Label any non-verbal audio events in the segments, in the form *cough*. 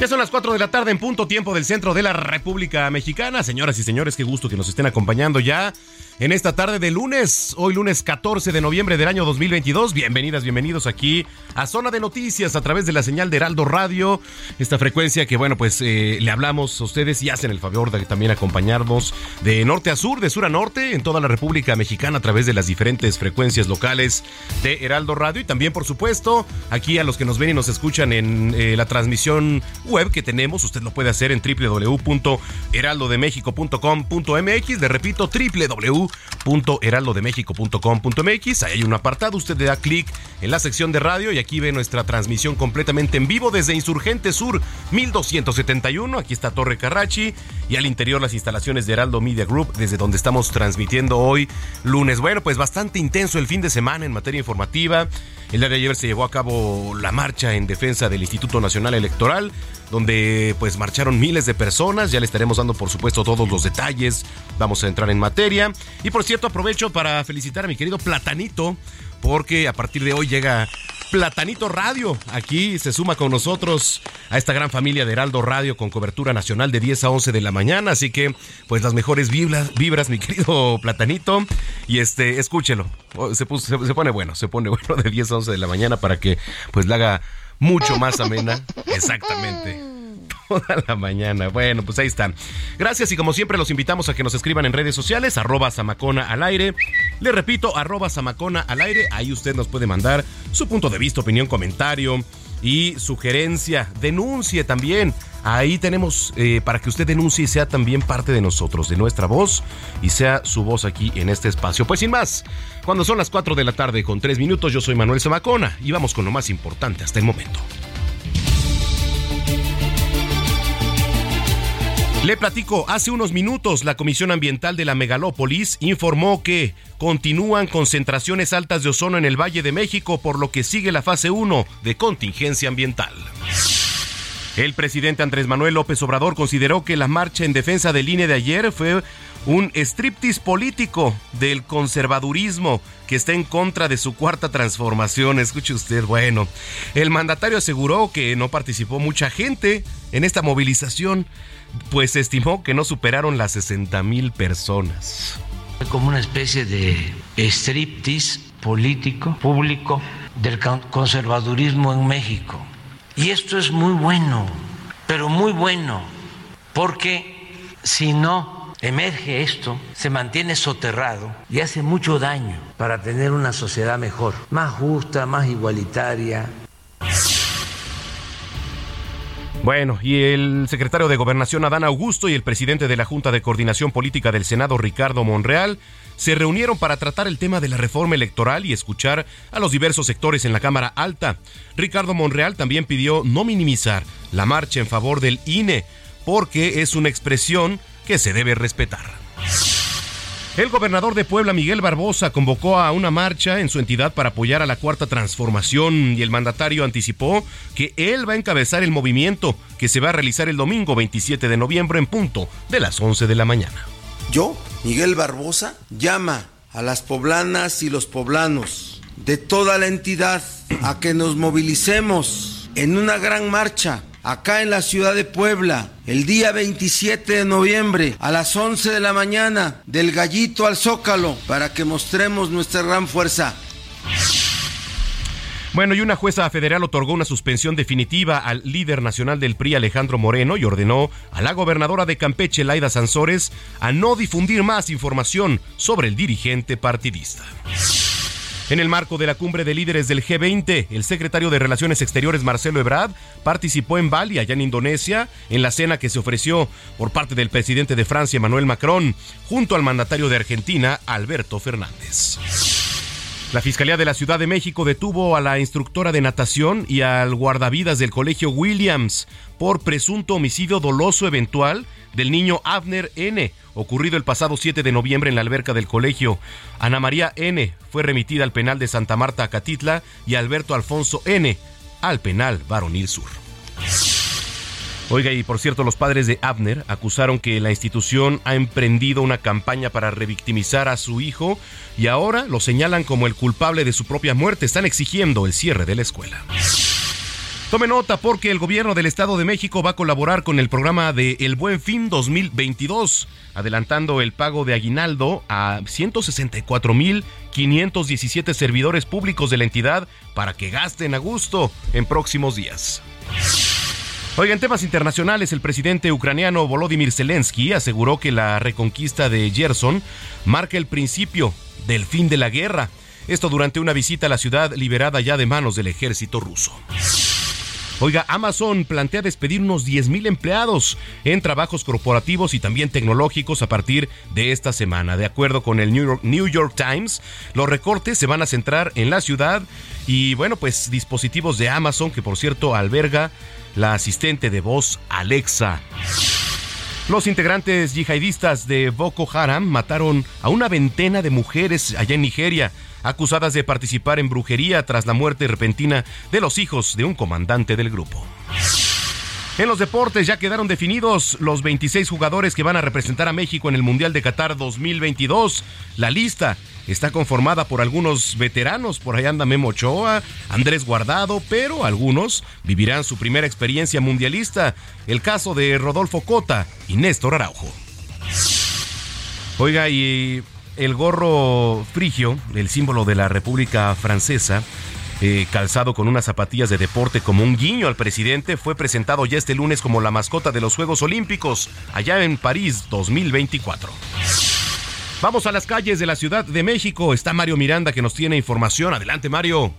Ya son las 4 de la tarde en punto tiempo del centro de la República Mexicana. Señoras y señores, qué gusto que nos estén acompañando ya en esta tarde de lunes, hoy lunes 14 de noviembre del año 2022. Bienvenidas, bienvenidos aquí a Zona de Noticias a través de la señal de Heraldo Radio. Esta frecuencia que, bueno, pues eh, le hablamos a ustedes y hacen el favor de también acompañarnos de norte a sur, de sur a norte, en toda la República Mexicana a través de las diferentes frecuencias locales de Heraldo Radio y también, por supuesto, aquí a los que nos ven y nos escuchan en eh, la transmisión web que tenemos. Usted lo puede hacer en www.heraldodemexico.com.mx. Le repito, www www.heraldodemexico.com.mx. Ahí hay un apartado, usted le da clic en la sección de radio y aquí ve nuestra transmisión completamente en vivo desde Insurgente Sur 1271. Aquí está Torre Carrachi y al interior las instalaciones de Heraldo Media Group desde donde estamos transmitiendo hoy lunes. Bueno, pues bastante intenso el fin de semana en materia informativa. El día de ayer se llevó a cabo la marcha en defensa del Instituto Nacional Electoral, donde pues marcharon miles de personas. Ya le estaremos dando por supuesto todos los detalles. Vamos a entrar en materia. Y por cierto, aprovecho para felicitar a mi querido Platanito, porque a partir de hoy llega Platanito Radio. Aquí se suma con nosotros a esta gran familia de Heraldo Radio con cobertura nacional de 10 a 11 de la mañana. Así que, pues las mejores vibras, vibras mi *laughs* querido Platanito. Y este, escúchelo. Se, se, pone bueno, se pone *laughs* bueno de 10 a 11 de la mañana para que pues le haga mucho más amena. *laughs* Exactamente *laughs* toda la mañana. Bueno, pues ahí están. Gracias y como siempre los invitamos a que nos escriban en redes sociales, arroba Samacona al aire. Le repito, arroba Samacona al aire. Ahí usted nos puede mandar su punto de vista, opinión, comentario y sugerencia. Denuncie también. Ahí tenemos eh, para que usted denuncie y sea también parte de nosotros, de nuestra voz y sea su voz aquí en este espacio. Pues sin más, cuando son las 4 de la tarde con 3 minutos, yo soy Manuel Samacona y vamos con lo más importante hasta el momento. Le platico, hace unos minutos la Comisión Ambiental de la Megalópolis informó que continúan concentraciones altas de ozono en el Valle de México, por lo que sigue la fase 1 de contingencia ambiental. El presidente Andrés Manuel López Obrador consideró que la marcha en defensa del INE de ayer fue un striptease político del conservadurismo que está en contra de su cuarta transformación. Escuche usted, bueno, el mandatario aseguró que no participó mucha gente en esta movilización pues estimó que no superaron las 60 mil personas. Como una especie de striptease político, público, del conservadurismo en México. Y esto es muy bueno, pero muy bueno, porque si no emerge esto, se mantiene soterrado y hace mucho daño para tener una sociedad mejor, más justa, más igualitaria, bueno, y el secretario de Gobernación Adán Augusto y el presidente de la Junta de Coordinación Política del Senado Ricardo Monreal se reunieron para tratar el tema de la reforma electoral y escuchar a los diversos sectores en la Cámara Alta. Ricardo Monreal también pidió no minimizar la marcha en favor del INE, porque es una expresión que se debe respetar. El gobernador de Puebla, Miguel Barbosa, convocó a una marcha en su entidad para apoyar a la cuarta transformación y el mandatario anticipó que él va a encabezar el movimiento que se va a realizar el domingo 27 de noviembre en punto de las 11 de la mañana. Yo, Miguel Barbosa, llama a las poblanas y los poblanos de toda la entidad a que nos movilicemos en una gran marcha acá en la ciudad de Puebla, el día 27 de noviembre a las 11 de la mañana, del gallito al zócalo, para que mostremos nuestra gran fuerza. Bueno, y una jueza federal otorgó una suspensión definitiva al líder nacional del PRI, Alejandro Moreno, y ordenó a la gobernadora de Campeche, Laida Sansores, a no difundir más información sobre el dirigente partidista. En el marco de la cumbre de líderes del G20, el secretario de Relaciones Exteriores Marcelo Ebrard participó en Bali, allá en Indonesia, en la cena que se ofreció por parte del presidente de Francia, Emmanuel Macron, junto al mandatario de Argentina, Alberto Fernández. La Fiscalía de la Ciudad de México detuvo a la instructora de natación y al guardavidas del Colegio Williams por presunto homicidio doloso eventual del niño Abner N., ocurrido el pasado 7 de noviembre en la alberca del colegio. Ana María N. fue remitida al penal de Santa Marta, Acatitla, y Alberto Alfonso N. al penal Varonil Sur. Oiga, y por cierto, los padres de Abner acusaron que la institución ha emprendido una campaña para revictimizar a su hijo y ahora lo señalan como el culpable de su propia muerte. Están exigiendo el cierre de la escuela. Tome nota porque el gobierno del Estado de México va a colaborar con el programa de El Buen Fin 2022, adelantando el pago de aguinaldo a 164.517 servidores públicos de la entidad para que gasten a gusto en próximos días. Oiga, en temas internacionales, el presidente ucraniano Volodymyr Zelensky aseguró que la reconquista de Gerson marca el principio del fin de la guerra. Esto durante una visita a la ciudad liberada ya de manos del ejército ruso. Oiga, Amazon plantea despedir unos 10.000 empleados en trabajos corporativos y también tecnológicos a partir de esta semana. De acuerdo con el New York, New York, Times, los recortes se van a centrar en la ciudad y bueno, pues dispositivos de Amazon, que por cierto alberga la asistente de voz Alexa. Los integrantes yihadistas de Boko Haram mataron a una veintena de mujeres allá en Nigeria, acusadas de participar en brujería tras la muerte repentina de los hijos de un comandante del grupo. En los deportes ya quedaron definidos los 26 jugadores que van a representar a México en el Mundial de Qatar 2022. La lista está conformada por algunos veteranos, por ahí anda Memo Ochoa, Andrés Guardado, pero algunos vivirán su primera experiencia mundialista. El caso de Rodolfo Cota y Néstor Araujo. Oiga, y el gorro frigio, el símbolo de la República Francesa, eh, calzado con unas zapatillas de deporte como un guiño al presidente, fue presentado ya este lunes como la mascota de los Juegos Olímpicos, allá en París 2024. Vamos a las calles de la Ciudad de México. Está Mario Miranda que nos tiene información. Adelante, Mario.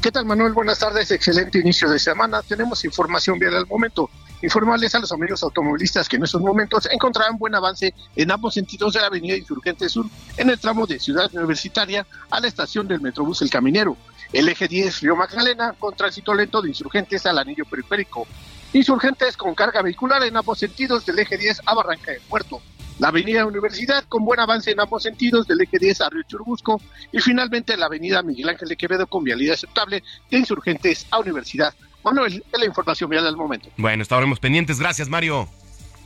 ¿Qué tal, Manuel? Buenas tardes. Excelente inicio de semana. Tenemos información vial al momento. Informarles a los amigos automovilistas que en estos momentos encontrarán buen avance en ambos sentidos de la avenida Insurgente Sur, en el tramo de Ciudad Universitaria a la estación del Metrobús El Caminero. El eje 10 Río Magdalena con tránsito lento de Insurgentes al anillo periférico. Insurgentes con carga vehicular en ambos sentidos del eje 10 a Barranca del Puerto. La avenida Universidad con buen avance en ambos sentidos del eje 10 a Río Churubusco y finalmente la avenida Miguel Ángel de Quevedo con vialidad aceptable de Insurgentes a Universidad. Manuel, es la información vial del momento. Bueno, estaremos pendientes. Gracias, Mario.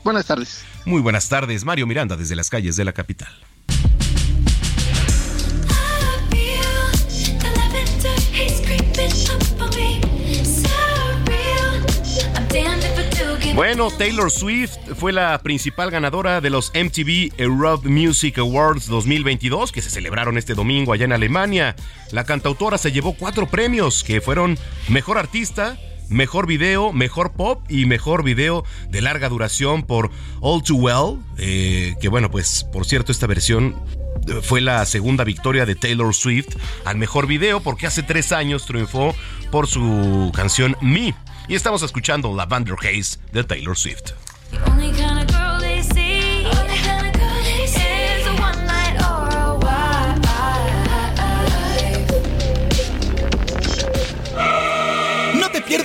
Buenas tardes. Muy buenas tardes. Mario Miranda desde las calles de la capital. Bueno, Taylor Swift fue la principal ganadora de los MTV Europe Music Awards 2022 que se celebraron este domingo allá en Alemania. La cantautora se llevó cuatro premios que fueron Mejor Artista, Mejor Video, Mejor Pop y Mejor Video de larga duración por All Too Well. Eh, que bueno, pues por cierto esta versión fue la segunda victoria de Taylor Swift al mejor video porque hace tres años triunfó por su canción Me. Y estamos escuchando Lavender Haze de Taylor Swift.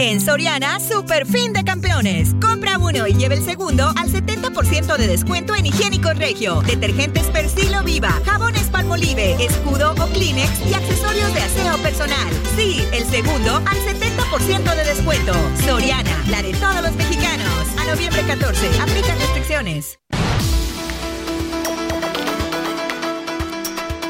En Soriana, super fin de campeones. Compra uno y lleve el segundo al 70% de descuento en higiénicos regio, detergentes Persilo Viva, jabones Palmolive, escudo o Kleenex y accesorios de aseo personal. Sí, el segundo al 70% de descuento. Soriana, la de todos los mexicanos. A noviembre 14, aplica restricciones.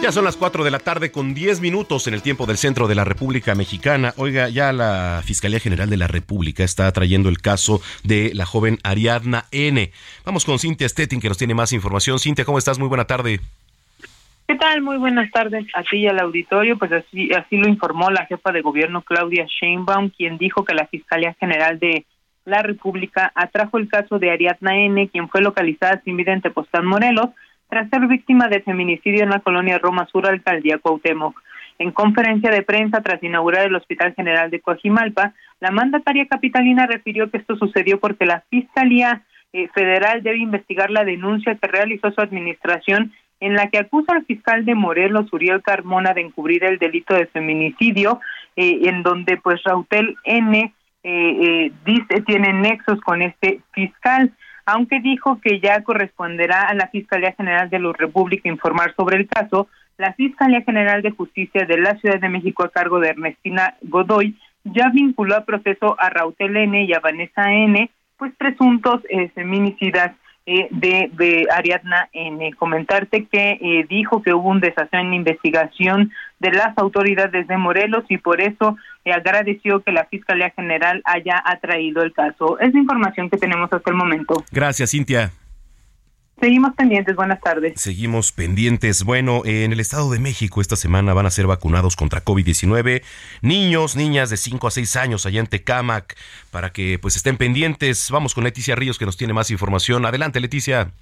Ya son las 4 de la tarde con 10 minutos en el tiempo del centro de la República Mexicana. Oiga, ya la Fiscalía General de la República está trayendo el caso de la joven Ariadna N. Vamos con Cintia Stettin que nos tiene más información. Cintia, ¿cómo estás? Muy buena tarde. ¿Qué tal? Muy buenas tardes a ti y al auditorio. Pues así, así lo informó la jefa de gobierno Claudia Sheinbaum, quien dijo que la Fiscalía General de la República atrajo el caso de Ariadna N., quien fue localizada sin vida en Tepoztlán, Morelos, tras ser víctima de feminicidio en la colonia Roma Sur, alcaldía Cuauhtémoc. En conferencia de prensa tras inaugurar el Hospital General de Coajimalpa, la mandataria capitalina refirió que esto sucedió porque la Fiscalía eh, Federal debe investigar la denuncia que realizó su administración en la que acusa al fiscal de Morelos, Uriel Carmona, de encubrir el delito de feminicidio, eh, en donde pues Rautel N. Eh, dice tiene nexos con este fiscal aunque dijo que ya corresponderá a la Fiscalía General de la República informar sobre el caso, la Fiscalía General de Justicia de la Ciudad de México a cargo de Ernestina Godoy ya vinculó a proceso a Rautel N y a Vanessa N, pues presuntos eh, feminicidas eh, de, Ariadna N. Comentarte que eh, dijo que hubo un desastre en la investigación de las autoridades de Morelos y por eso eh, agradeció que la Fiscalía General haya atraído el caso. Es la información que tenemos hasta el momento. Gracias, Cintia. Seguimos pendientes, buenas tardes. Seguimos pendientes. Bueno, en el Estado de México esta semana van a ser vacunados contra COVID-19 niños, niñas de 5 a 6 años allá en Tecámac para que pues estén pendientes. Vamos con Leticia Ríos que nos tiene más información. Adelante, Leticia.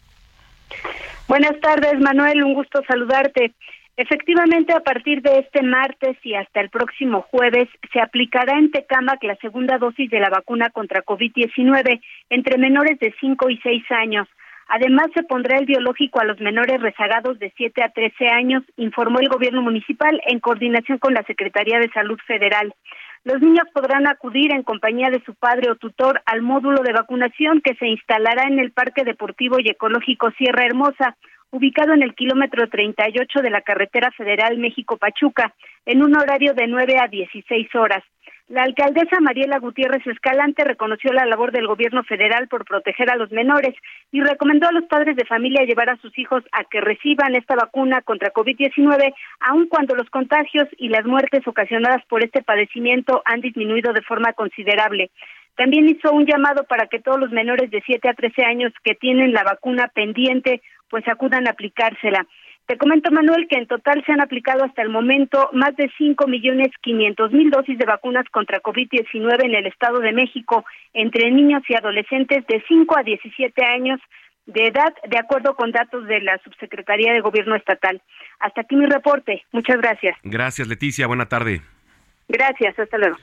Buenas tardes, Manuel, un gusto saludarte. Efectivamente, a partir de este martes y hasta el próximo jueves se aplicará en Tecámac la segunda dosis de la vacuna contra COVID-19 entre menores de 5 y 6 años. Además, se pondrá el biológico a los menores rezagados de 7 a 13 años, informó el gobierno municipal en coordinación con la Secretaría de Salud Federal. Los niños podrán acudir en compañía de su padre o tutor al módulo de vacunación que se instalará en el Parque Deportivo y Ecológico Sierra Hermosa, ubicado en el kilómetro 38 de la carretera federal México-Pachuca, en un horario de 9 a 16 horas. La alcaldesa Mariela Gutiérrez Escalante reconoció la labor del gobierno federal por proteger a los menores y recomendó a los padres de familia llevar a sus hijos a que reciban esta vacuna contra COVID-19, aun cuando los contagios y las muertes ocasionadas por este padecimiento han disminuido de forma considerable. También hizo un llamado para que todos los menores de 7 a 13 años que tienen la vacuna pendiente pues acudan a aplicársela. Te comento, Manuel, que en total se han aplicado hasta el momento más de cinco millones quinientos mil dosis de vacunas contra COVID-19 en el Estado de México entre niños y adolescentes de 5 a 17 años de edad, de acuerdo con datos de la Subsecretaría de Gobierno Estatal. Hasta aquí mi reporte. Muchas gracias. Gracias, Leticia. Buena tarde. Gracias. Hasta luego.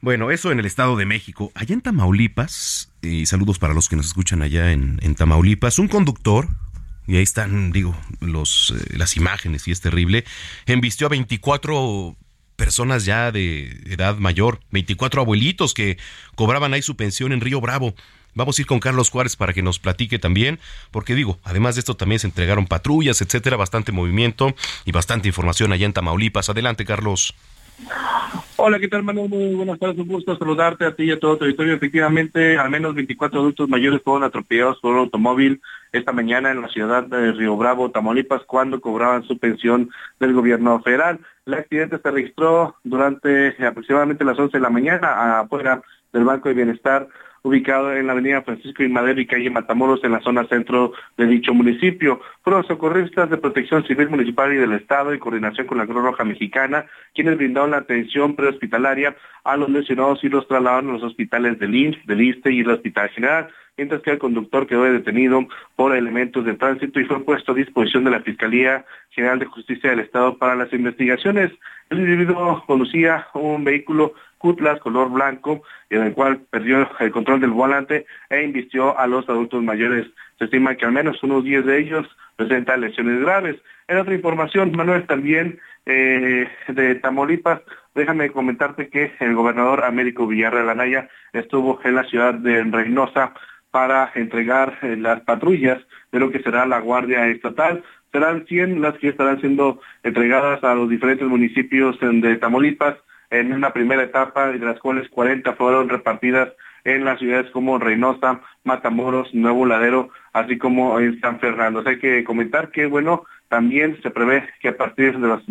Bueno, eso en el Estado de México. Allá en Tamaulipas, y saludos para los que nos escuchan allá en, en Tamaulipas, un conductor y ahí están, digo, los, eh, las imágenes y es terrible, embistió a 24 personas ya de edad mayor, 24 abuelitos que cobraban ahí su pensión en Río Bravo. Vamos a ir con Carlos Juárez para que nos platique también, porque digo, además de esto también se entregaron patrullas, etcétera, bastante movimiento y bastante información allá en Tamaulipas. Adelante, Carlos. Hola, ¿qué tal, Manuel? Muy buenas tardes, un gusto saludarte a ti y a todo tu auditorio. Efectivamente, al menos 24 adultos mayores fueron atropellados por un automóvil esta mañana en la ciudad de Río Bravo, Tamaulipas, cuando cobraban su pensión del gobierno federal. El accidente se registró durante aproximadamente las 11 de la mañana afuera del Banco de Bienestar ubicado en la avenida Francisco y Madero y calle Matamoros en la zona centro de dicho municipio. Fueron socorristas de protección civil municipal y del Estado en coordinación con la Cruz Roja Mexicana, quienes brindaron la atención prehospitalaria a los lesionados y los trasladaron a los hospitales del INS, del ISTE y el Hospital General mientras que el conductor quedó detenido por elementos de tránsito y fue puesto a disposición de la Fiscalía General de Justicia del Estado para las investigaciones. El individuo conducía un vehículo Cutlass color blanco, en el cual perdió el control del volante e invistió a los adultos mayores. Se estima que al menos unos 10 de ellos presentan lesiones graves. En otra información, Manuel, también eh, de Tamaulipas, déjame comentarte que el gobernador Américo Villarreal Anaya estuvo en la ciudad de Reynosa para entregar eh, las patrullas de lo que será la Guardia Estatal. Serán 100 las que estarán siendo entregadas a los diferentes municipios de Tamaulipas en una primera etapa, de las cuales 40 fueron repartidas en las ciudades como Reynosa, Matamoros, Nuevo Ladero, así como en San Fernando. hay que comentar que, bueno, también se prevé que a partir de los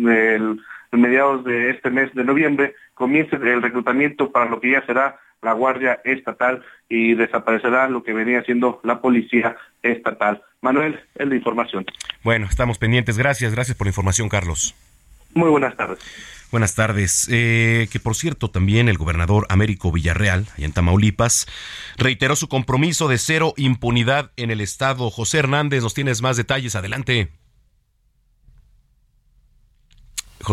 mediados de este mes de noviembre comience el reclutamiento para lo que ya será la Guardia Estatal y desaparecerá lo que venía siendo la Policía Estatal. Manuel, es la información. Bueno, estamos pendientes. Gracias, gracias por la información, Carlos. Muy buenas tardes. Buenas tardes. Eh, que por cierto, también el gobernador Américo Villarreal, allá en Tamaulipas, reiteró su compromiso de cero impunidad en el Estado. José Hernández, nos tienes más detalles. Adelante.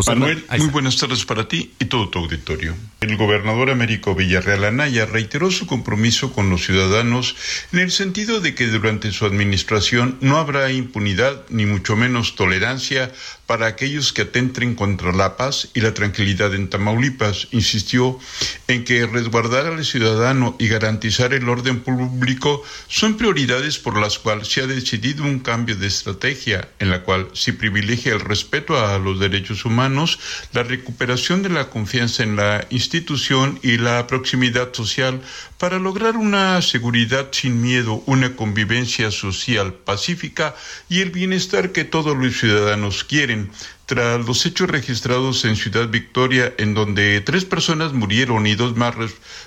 Manuel, muy buenas tardes para ti y todo tu auditorio. El gobernador Américo Villarreal Anaya reiteró su compromiso con los ciudadanos en el sentido de que durante su administración no habrá impunidad ni mucho menos tolerancia para aquellos que atenten contra la paz y la tranquilidad en Tamaulipas. Insistió en que resguardar al ciudadano y garantizar el orden público son prioridades por las cuales se ha decidido un cambio de estrategia en la cual se privilegia el respeto a los derechos humanos, la recuperación de la confianza en la institución y la proximidad social para lograr una seguridad sin miedo, una convivencia social pacífica y el bienestar que todos los ciudadanos quieren tras los hechos registrados en Ciudad Victoria, en donde tres personas murieron y dos más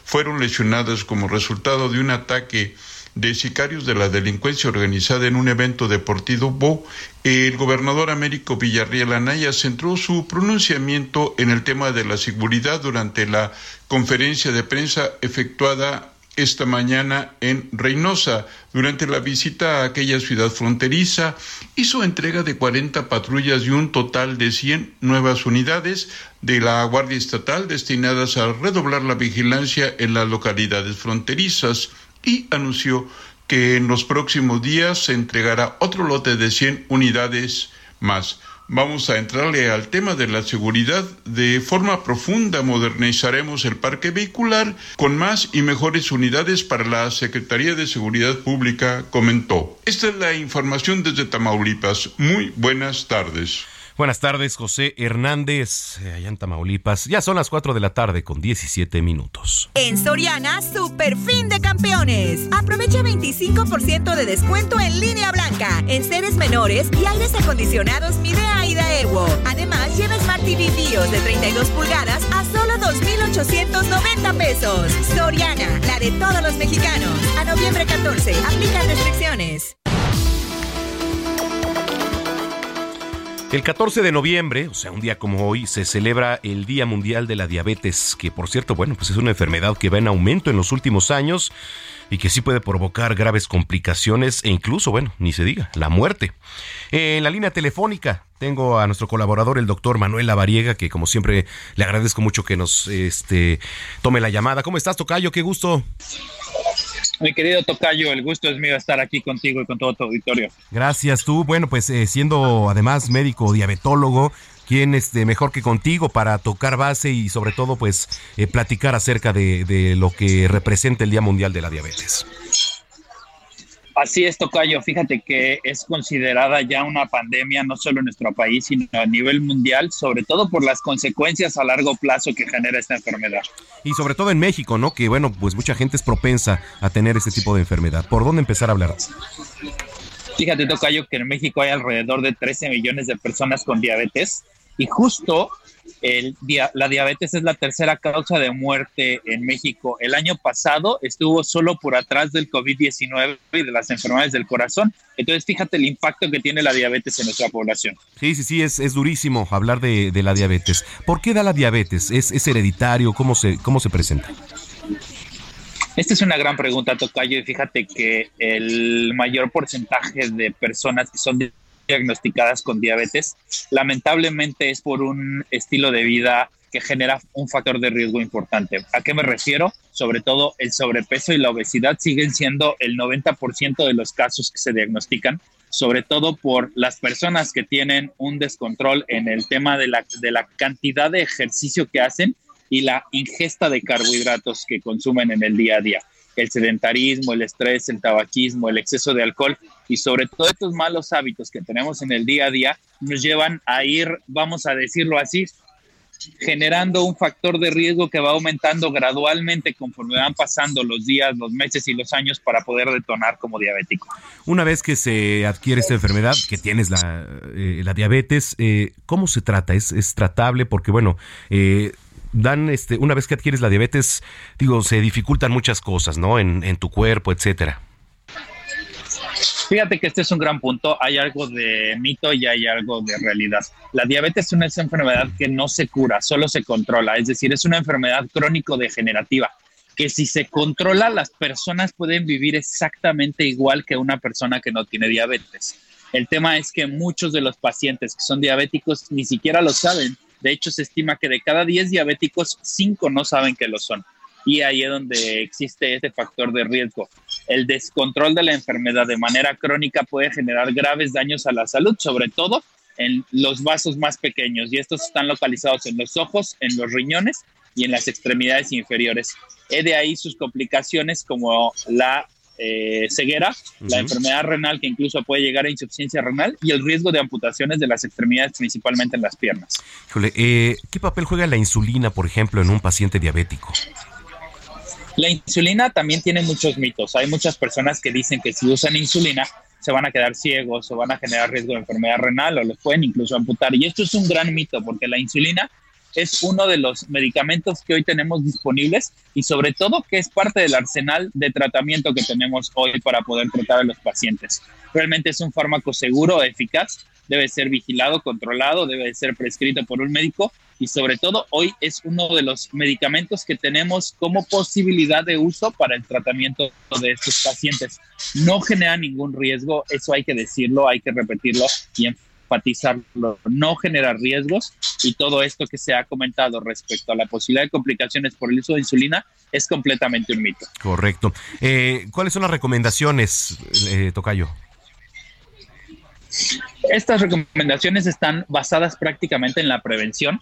fueron lesionadas como resultado de un ataque de sicarios de la delincuencia organizada en un evento deportivo, el gobernador Américo Villarreal Anaya centró su pronunciamiento en el tema de la seguridad durante la conferencia de prensa efectuada esta mañana en Reynosa. Durante la visita a aquella ciudad fronteriza, hizo entrega de 40 patrullas y un total de 100 nuevas unidades de la Guardia Estatal destinadas a redoblar la vigilancia en las localidades fronterizas y anunció que en los próximos días se entregará otro lote de 100 unidades más. Vamos a entrarle al tema de la seguridad de forma profunda. Modernizaremos el parque vehicular con más y mejores unidades para la Secretaría de Seguridad Pública, comentó. Esta es la información desde Tamaulipas. Muy buenas tardes. Buenas tardes, José Hernández, eh, allá en Tamaulipas. Ya son las 4 de la tarde con 17 minutos. En Soriana, super fin de campeones. Aprovecha 25% de descuento en línea blanca, en seres menores y aires acondicionados Midea y Daewoo. Además, lleva Smart TV BIOS de 32 pulgadas a solo 2,890 pesos. Soriana, la de todos los mexicanos. A noviembre 14, El 14 de noviembre, o sea, un día como hoy, se celebra el Día Mundial de la Diabetes, que por cierto, bueno, pues es una enfermedad que va en aumento en los últimos años y que sí puede provocar graves complicaciones e incluso, bueno, ni se diga, la muerte. En la línea telefónica tengo a nuestro colaborador, el doctor Manuel Lavariega, que como siempre le agradezco mucho que nos este, tome la llamada. ¿Cómo estás, Tocayo? Qué gusto. Mi querido Tocayo, el gusto es mío estar aquí contigo y con todo tu auditorio. Gracias, tú. Bueno, pues eh, siendo además médico diabetólogo, ¿quién este, mejor que contigo para tocar base y sobre todo pues eh, platicar acerca de, de lo que representa el Día Mundial de la Diabetes? Así es, Tocayo. Fíjate que es considerada ya una pandemia no solo en nuestro país, sino a nivel mundial, sobre todo por las consecuencias a largo plazo que genera esta enfermedad. Y sobre todo en México, ¿no? Que bueno, pues mucha gente es propensa a tener este tipo de enfermedad. ¿Por dónde empezar a hablar? Fíjate, Tocayo, que en México hay alrededor de 13 millones de personas con diabetes y justo el, la diabetes es la tercera causa de muerte en México. El año pasado estuvo solo por atrás del COVID-19 y de las enfermedades del corazón. Entonces, fíjate el impacto que tiene la diabetes en nuestra población. Sí, sí, sí, es, es durísimo hablar de, de, la diabetes. ¿Por qué da la diabetes? ¿Es, es hereditario? ¿Cómo se, ¿Cómo se presenta? Esta es una gran pregunta, Tocayo, y fíjate que el mayor porcentaje de personas que son diagnosticadas con diabetes, lamentablemente es por un estilo de vida que genera un factor de riesgo importante. ¿A qué me refiero? Sobre todo el sobrepeso y la obesidad siguen siendo el 90% de los casos que se diagnostican sobre todo por las personas que tienen un descontrol en el tema de la, de la cantidad de ejercicio que hacen y la ingesta de carbohidratos que consumen en el día a día. El sedentarismo, el estrés, el tabaquismo, el exceso de alcohol y sobre todo estos malos hábitos que tenemos en el día a día nos llevan a ir, vamos a decirlo así, generando un factor de riesgo que va aumentando gradualmente conforme van pasando los días, los meses y los años para poder detonar como diabético. Una vez que se adquiere esta enfermedad, que tienes la, eh, la diabetes, eh, ¿cómo se trata? ¿Es, ¿Es, tratable? Porque bueno, eh, dan este, una vez que adquieres la diabetes, digo, se dificultan muchas cosas, ¿no? En, en tu cuerpo, etcétera. Fíjate que este es un gran punto. Hay algo de mito y hay algo de realidad. La diabetes es una enfermedad que no se cura, solo se controla. Es decir, es una enfermedad crónico-degenerativa que si se controla, las personas pueden vivir exactamente igual que una persona que no tiene diabetes. El tema es que muchos de los pacientes que son diabéticos ni siquiera lo saben. De hecho, se estima que de cada 10 diabéticos, 5 no saben que lo son y ahí es donde existe este factor de riesgo. El descontrol de la enfermedad de manera crónica puede generar graves daños a la salud, sobre todo en los vasos más pequeños y estos están localizados en los ojos, en los riñones y en las extremidades inferiores. He de ahí sus complicaciones como la eh, ceguera, la enfermedad renal que incluso puede llegar a insuficiencia renal y el riesgo de amputaciones de las extremidades, principalmente en las piernas. Eh, ¿Qué papel juega la insulina, por ejemplo, en un paciente diabético? La insulina también tiene muchos mitos. Hay muchas personas que dicen que si usan insulina se van a quedar ciegos o van a generar riesgo de enfermedad renal o los pueden incluso amputar. Y esto es un gran mito porque la insulina es uno de los medicamentos que hoy tenemos disponibles y sobre todo que es parte del arsenal de tratamiento que tenemos hoy para poder tratar a los pacientes. Realmente es un fármaco seguro, eficaz, debe ser vigilado, controlado, debe ser prescrito por un médico y sobre todo hoy es uno de los medicamentos que tenemos como posibilidad de uso para el tratamiento de estos pacientes. No genera ningún riesgo, eso hay que decirlo, hay que repetirlo y enfatizarlo, no genera riesgos y todo esto que se ha comentado respecto a la posibilidad de complicaciones por el uso de insulina es completamente un mito. Correcto. Eh, ¿Cuáles son las recomendaciones, eh, Tocayo? Estas recomendaciones están basadas prácticamente en la prevención.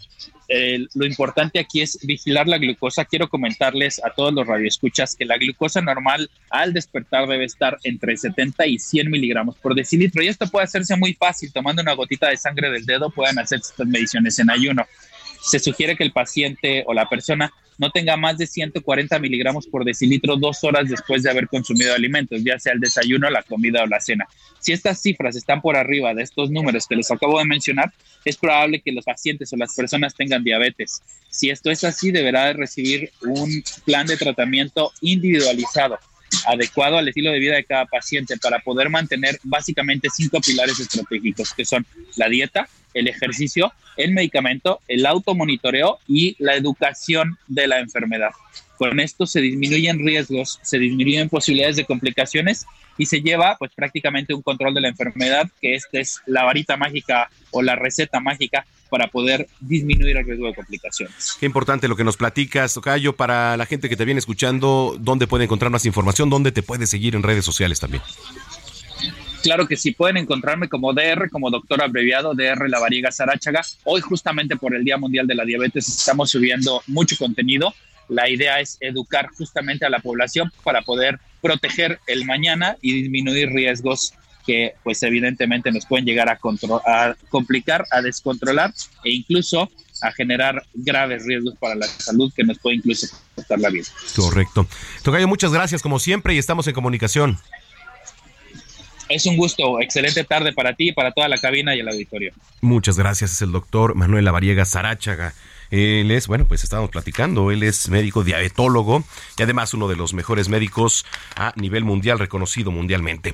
lo importante aquí es vigilar la glucosa. Quiero comentarles a todos los radioescuchas que la glucosa normal al despertar debe estar entre 70 y 100 miligramos por decilitro. Y esto puede hacerse muy fácil. Tomando una gotita de sangre del dedo pueden hacer estas mediciones en ayuno. Se sugiere que el paciente o la persona no tenga más de 140 miligramos por decilitro dos horas después de haber consumido alimentos, ya sea el desayuno, la comida o la cena. Si estas cifras están por arriba de estos números que les acabo de mencionar, es probable que los pacientes o las personas tengan diabetes. Si esto es así, deberá de recibir un plan de tratamiento individualizado adecuado al estilo de vida de cada paciente para poder mantener básicamente cinco pilares estratégicos que son la dieta, el ejercicio, el medicamento, el automonitoreo y la educación de la enfermedad. Con esto se disminuyen riesgos, se disminuyen posibilidades de complicaciones y se lleva pues prácticamente un control de la enfermedad, que esta es la varita mágica o la receta mágica para poder disminuir el riesgo de complicaciones. Qué importante lo que nos platicas, Tocayo, para la gente que te viene escuchando, ¿dónde puede encontrar más información? ¿Dónde te puede seguir en redes sociales también? Claro que sí, pueden encontrarme como DR, como doctor abreviado, DR La Variega Sarachaga. Hoy justamente por el Día Mundial de la Diabetes estamos subiendo mucho contenido. La idea es educar justamente a la población para poder proteger el mañana y disminuir riesgos que pues evidentemente nos pueden llegar a, a complicar, a descontrolar e incluso a generar graves riesgos para la salud que nos puede incluso costar la vida. Correcto. Tocayo, muchas gracias como siempre y estamos en comunicación. Es un gusto, excelente tarde para ti, para toda la cabina y el auditorio. Muchas gracias, es el doctor Manuel Lavariega Sarachaga. Él es, bueno, pues estábamos platicando, él es médico diabetólogo y además uno de los mejores médicos a nivel mundial, reconocido mundialmente.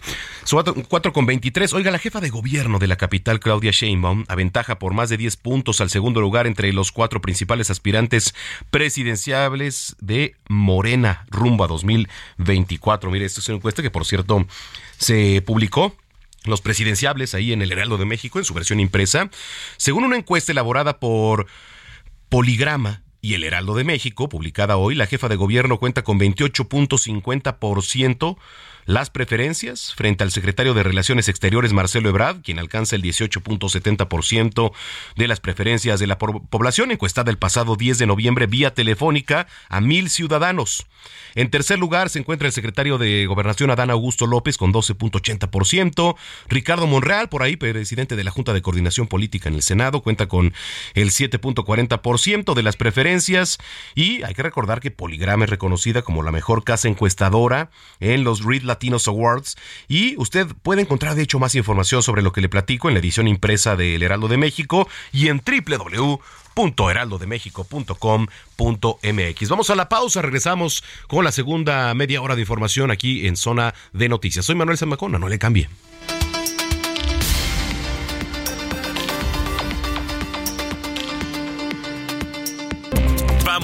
4 con 23. Oiga, la jefa de gobierno de la capital, Claudia Sheinbaum, aventaja por más de 10 puntos al segundo lugar entre los cuatro principales aspirantes presidenciables de Morena rumbo a 2024. Mire, esto es una encuesta que, por cierto, se publicó los presidenciables ahí en el Heraldo de México en su versión impresa. Según una encuesta elaborada por Poligrama, y El Heraldo de México, publicada hoy, la jefa de gobierno cuenta con 28.50% las preferencias frente al secretario de Relaciones Exteriores Marcelo Ebrard, quien alcanza el 18.70% de las preferencias de la población, encuestada el pasado 10 de noviembre vía telefónica a mil ciudadanos. En tercer lugar se encuentra el secretario de Gobernación Adán Augusto López con 12.80%, Ricardo Monreal, por ahí presidente de la Junta de Coordinación Política en el Senado, cuenta con el 7.40% de las preferencias y hay que recordar que Poligrama es reconocida como la mejor casa encuestadora en los Read Latinos Awards. Y usted puede encontrar, de hecho, más información sobre lo que le platico en la edición impresa de El Heraldo de México y en www.heraldodemexico.com.mx. Vamos a la pausa, regresamos con la segunda media hora de información aquí en Zona de Noticias. Soy Manuel Zamacona, no le cambie.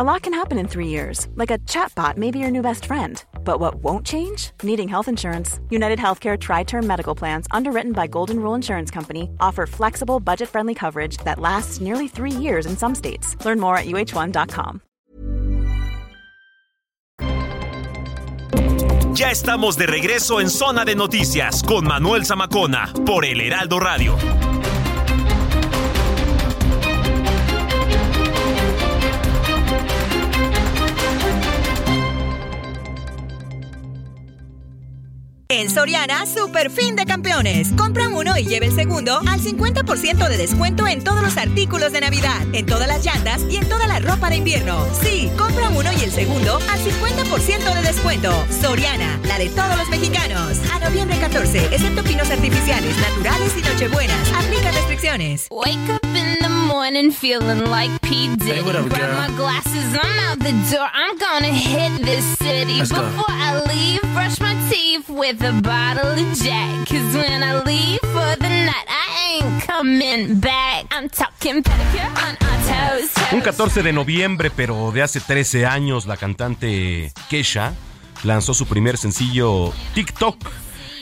A lot can happen in three years, like a chatbot may be your new best friend. But what won't change? Needing health insurance. United Healthcare Tri Term Medical Plans, underwritten by Golden Rule Insurance Company, offer flexible, budget friendly coverage that lasts nearly three years in some states. Learn more at uh1.com. Ya estamos de regreso en Zona de Noticias con Manuel Zamacona por El Heraldo Radio. En Soriana, super fin de campeones. Compra uno y lleve el segundo al 50% de descuento en todos los artículos de Navidad, en todas las llantas y en toda la ropa de invierno. Sí, compra uno y el segundo al 50% de descuento. Soriana, la de todos los mexicanos. A noviembre 14, excepto pinos artificiales, naturales y nochebuenas. Aplica restricciones. Wake up in the morning feeling like P. Diddy. Grab my glasses, I'm out the door. I'm gonna hit this city. Before I leave, brush my teeth with un 14 de noviembre, pero de hace 13 años, la cantante Kesha lanzó su primer sencillo TikTok.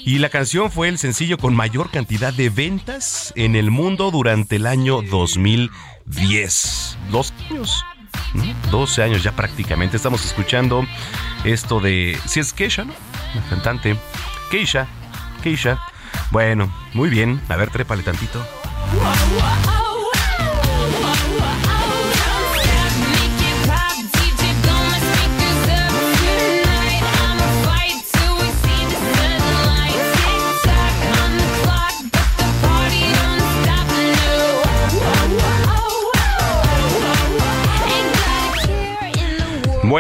Y la canción fue el sencillo con mayor cantidad de ventas en el mundo durante el año 2010. Dos años. 12 años ya prácticamente. Estamos escuchando esto de. Si es Kesha, ¿no? La cantante. Keisha. Keisha. Bueno, muy bien. A ver, trépale tantito.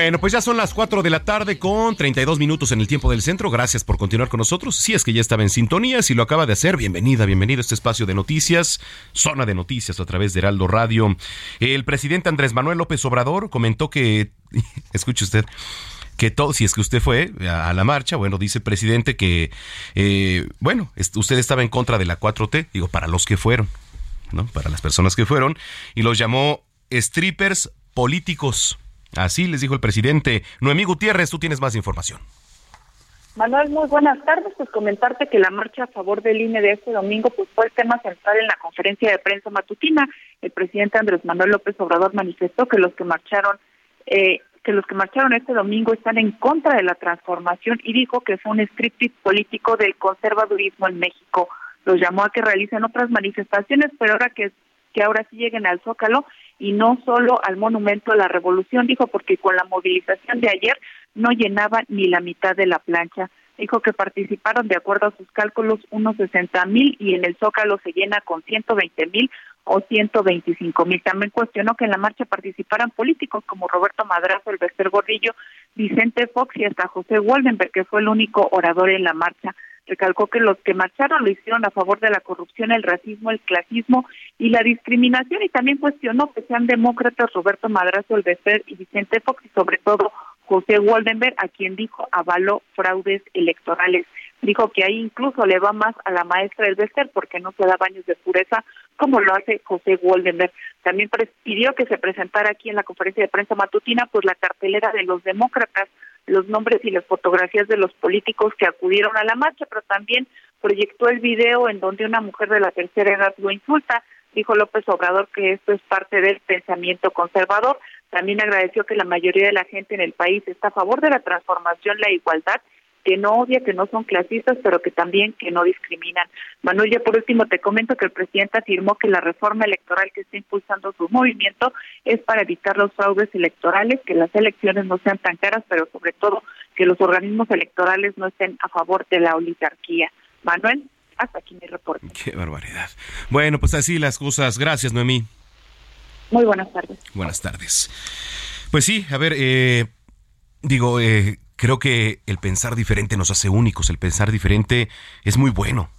Bueno, pues ya son las 4 de la tarde con 32 minutos en el tiempo del centro. Gracias por continuar con nosotros. Si es que ya estaba en sintonía, si lo acaba de hacer, bienvenida, bienvenido a este espacio de noticias, zona de noticias a través de Heraldo Radio. El presidente Andrés Manuel López Obrador comentó que, *laughs* escuche usted, que todo, si es que usted fue a, la marcha, bueno, dice el presidente que, eh, bueno, usted estaba en contra de la 4T, digo, para los que fueron, ¿no? Para las personas que fueron, y los llamó strippers políticos. Así les dijo el presidente. Noemí Gutiérrez, tú tienes más información. Manuel, muy buenas tardes. Pues comentarte que la marcha a favor del INE de este domingo pues fue el tema central en la conferencia de prensa matutina. El presidente Andrés Manuel López Obrador manifestó que los que marcharon eh, que los que marcharon este domingo están en contra de la transformación y dijo que fue un striptease político del conservadurismo en México. Los llamó a que realicen otras manifestaciones, pero ahora que que ahora sí lleguen al Zócalo y no solo al Monumento a la Revolución, dijo, porque con la movilización de ayer no llenaba ni la mitad de la plancha. Dijo que participaron de acuerdo a sus cálculos unos 60 mil y en el Zócalo se llena con 120 mil o 125 mil. También cuestionó que en la marcha participaran políticos como Roberto Madrazo, el Bester Gordillo, Vicente Fox y hasta José Waldenberg, que fue el único orador en la marcha. Recalcó que los que marcharon lo hicieron a favor de la corrupción, el racismo, el clasismo y la discriminación y también cuestionó que sean demócratas Roberto Madrazo, el Becer y Vicente Fox y sobre todo José Waldenberg, a quien dijo avaló fraudes electorales. Dijo que ahí incluso le va más a la maestra del Bester porque no se da baños de pureza como lo hace José Woldenberg. También pidió que se presentara aquí en la conferencia de prensa matutina pues la cartelera de los demócratas, los nombres y las fotografías de los políticos que acudieron a la marcha, pero también proyectó el video en donde una mujer de la tercera edad lo insulta. Dijo López Obrador que esto es parte del pensamiento conservador. También agradeció que la mayoría de la gente en el país está a favor de la transformación, la igualdad que no odia, que no son clasistas, pero que también que no discriminan. Manuel, ya por último te comento que el presidente afirmó que la reforma electoral que está impulsando su movimiento es para evitar los fraudes electorales, que las elecciones no sean tan caras, pero sobre todo que los organismos electorales no estén a favor de la oligarquía. Manuel, hasta aquí mi reporte. Qué barbaridad. Bueno, pues así las cosas. Gracias, Noemí. Muy buenas tardes. Buenas tardes. Pues sí, a ver, eh, digo, eh, Creo que el pensar diferente nos hace únicos, el pensar diferente es muy bueno,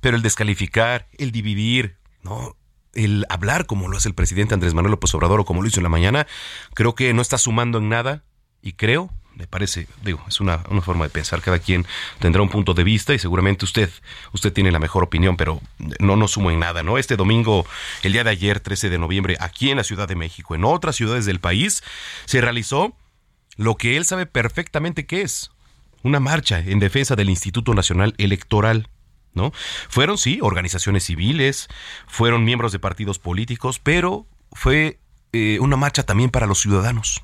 pero el descalificar, el dividir, no, el hablar como lo hace el presidente Andrés Manuel López Obrador o como lo hizo en la mañana, creo que no está sumando en nada y creo, me parece, digo, es una, una, forma de pensar, cada quien tendrá un punto de vista y seguramente usted, usted tiene la mejor opinión, pero no nos sumo en nada, ¿no? Este domingo, el día de ayer, 13 de noviembre, aquí en la Ciudad de México, en otras ciudades del país, se realizó lo que él sabe perfectamente que es, una marcha en defensa del Instituto Nacional Electoral. ¿No? Fueron, sí, organizaciones civiles, fueron miembros de partidos políticos, pero fue eh, una marcha también para los ciudadanos.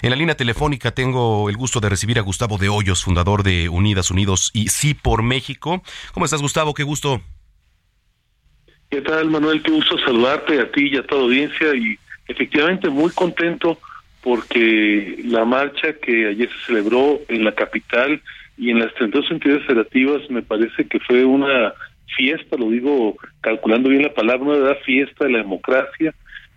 En la línea telefónica tengo el gusto de recibir a Gustavo de Hoyos, fundador de Unidas Unidos y Sí por México. ¿Cómo estás, Gustavo? Qué gusto. ¿Qué tal, Manuel? Qué gusto saludarte a ti y a toda audiencia y efectivamente muy contento porque la marcha que ayer se celebró en la capital y en las 32 entidades federativas me parece que fue una fiesta, lo digo calculando bien la palabra, una fiesta de la democracia.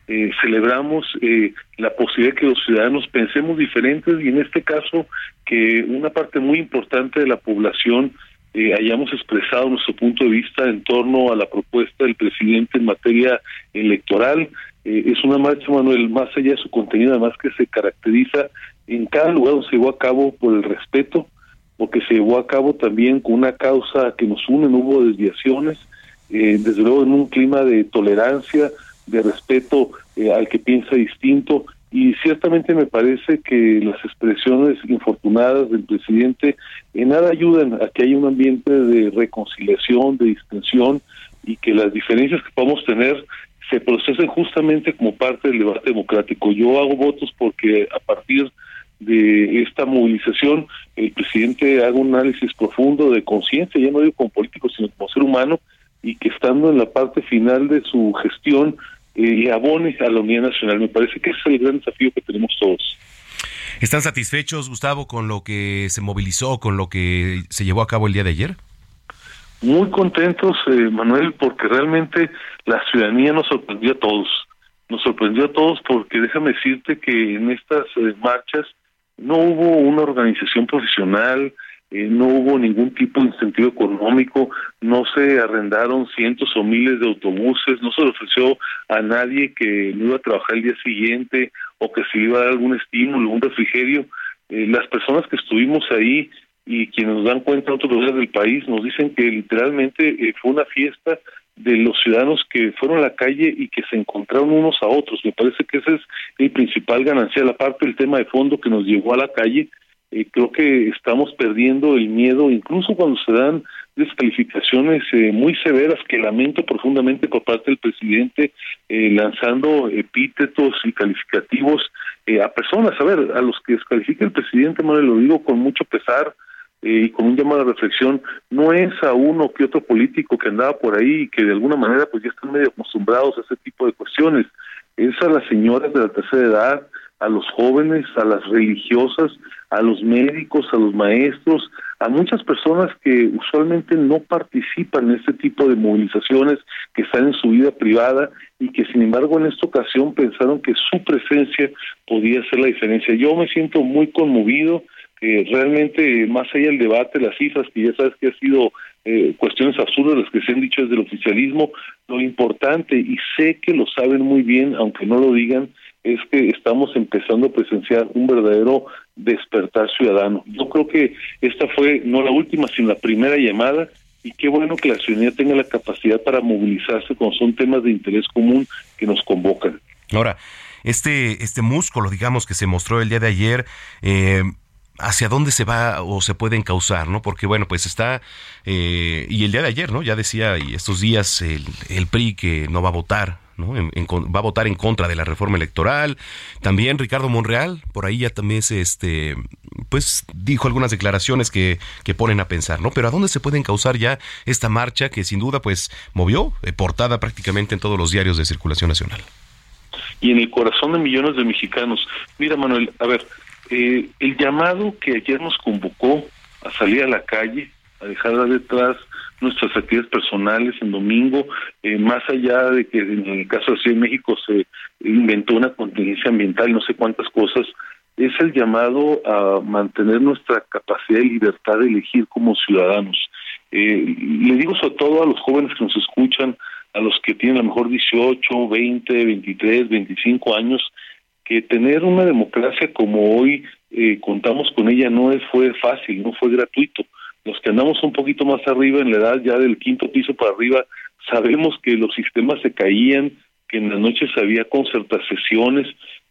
Eh, celebramos eh, la posibilidad de que los ciudadanos pensemos diferentes y en este caso que una parte muy importante de la población eh, hayamos expresado nuestro punto de vista en torno a la propuesta del presidente en materia electoral. Eh, es una marcha, Manuel, más allá de su contenido, además que se caracteriza en cada lugar donde se llevó a cabo por el respeto, porque se llevó a cabo también con una causa que nos une, no hubo desviaciones, eh, desde luego en un clima de tolerancia, de respeto eh, al que piensa distinto, y ciertamente me parece que las expresiones infortunadas del presidente en nada ayudan a que haya un ambiente de reconciliación, de distensión, y que las diferencias que podamos tener se procesen justamente como parte del debate democrático. Yo hago votos porque a partir de esta movilización el presidente haga un análisis profundo de conciencia, ya no digo como político, sino como ser humano, y que estando en la parte final de su gestión eh, abone a la unidad nacional. Me parece que ese es el gran desafío que tenemos todos. ¿Están satisfechos, Gustavo, con lo que se movilizó, con lo que se llevó a cabo el día de ayer? Muy contentos, eh, Manuel, porque realmente la ciudadanía nos sorprendió a todos. Nos sorprendió a todos porque déjame decirte que en estas eh, marchas no hubo una organización profesional, eh, no hubo ningún tipo de incentivo económico, no se arrendaron cientos o miles de autobuses, no se le ofreció a nadie que no iba a trabajar el día siguiente o que se iba a dar algún estímulo, un refrigerio. las personas que estuvimos ahí y quienes nos dan cuenta en otros lugares del país nos dicen que literalmente eh, fue una fiesta de los ciudadanos que fueron a la calle y que se encontraron unos a otros. Me parece que ese es el principal ganancia, la parte del tema de fondo que nos llevó a la calle. Eh, creo que estamos perdiendo el miedo, incluso cuando se dan descalificaciones eh, muy severas que lamento profundamente por parte del presidente, lanzando epítetos y calificativos a personas. A ver, a los que descalifica el presidente, le lo digo con mucho pesar, y con un llamado a reflexión, no es a uno que otro político que andaba por ahí y que de alguna manera pues ya están medio acostumbrados a ese tipo de cuestiones, es a las señoras de la tercera edad, a los jóvenes, a las religiosas, a los médicos, a los maestros, a muchas personas que usualmente no participan en este tipo de movilizaciones, que están en su vida privada y que sin embargo en esta ocasión pensaron que su presencia podía hacer la diferencia. Yo me siento muy conmovido, realmente más allá del debate, las cifras que ya sabes que ha sido eh, cuestiones absurdas las que se han dicho desde el oficialismo, lo importante, y sé que lo saben muy bien, aunque no lo digan, es que estamos empezando a presenciar un verdadero despertar ciudadano. Yo creo que esta fue no la última, sino la primera llamada y qué bueno que la ciudadanía tenga la capacidad para movilizarse cuando son temas de interés común que nos convocan. Ahora, este, este músculo, digamos, que se mostró el día de ayer, eh, hacia dónde se va o se puede encauzar, ¿no? Porque bueno, pues está, eh, y el día de ayer, ¿no? Ya decía, y estos días el, el PRI que no va a votar ¿no? va a votar en contra de la reforma electoral. También Ricardo Monreal, por ahí ya también se, este, pues dijo algunas declaraciones que, que ponen a pensar, ¿no? Pero ¿a dónde se puede encauzar ya esta marcha que sin duda pues movió eh, portada prácticamente en todos los diarios de circulación nacional? Y en el corazón de millones de mexicanos. Mira, Manuel, a ver, eh, el llamado que ayer nos convocó a salir a la calle, a dejar detrás nuestras actividades personales en domingo, eh, más allá de que en el caso de Ciudad de México se inventó una contingencia ambiental, no sé cuántas cosas, es el llamado a mantener nuestra capacidad y libertad de elegir como ciudadanos. Eh, le digo sobre todo a los jóvenes que nos escuchan, a los que tienen a lo mejor 18, 20, 23, 25 años, que tener una democracia como hoy eh, contamos con ella no es, fue fácil, no fue gratuito los que andamos un poquito más arriba en la edad, ya del quinto piso para arriba, sabemos que los sistemas se caían, que en las noches había concertaciones,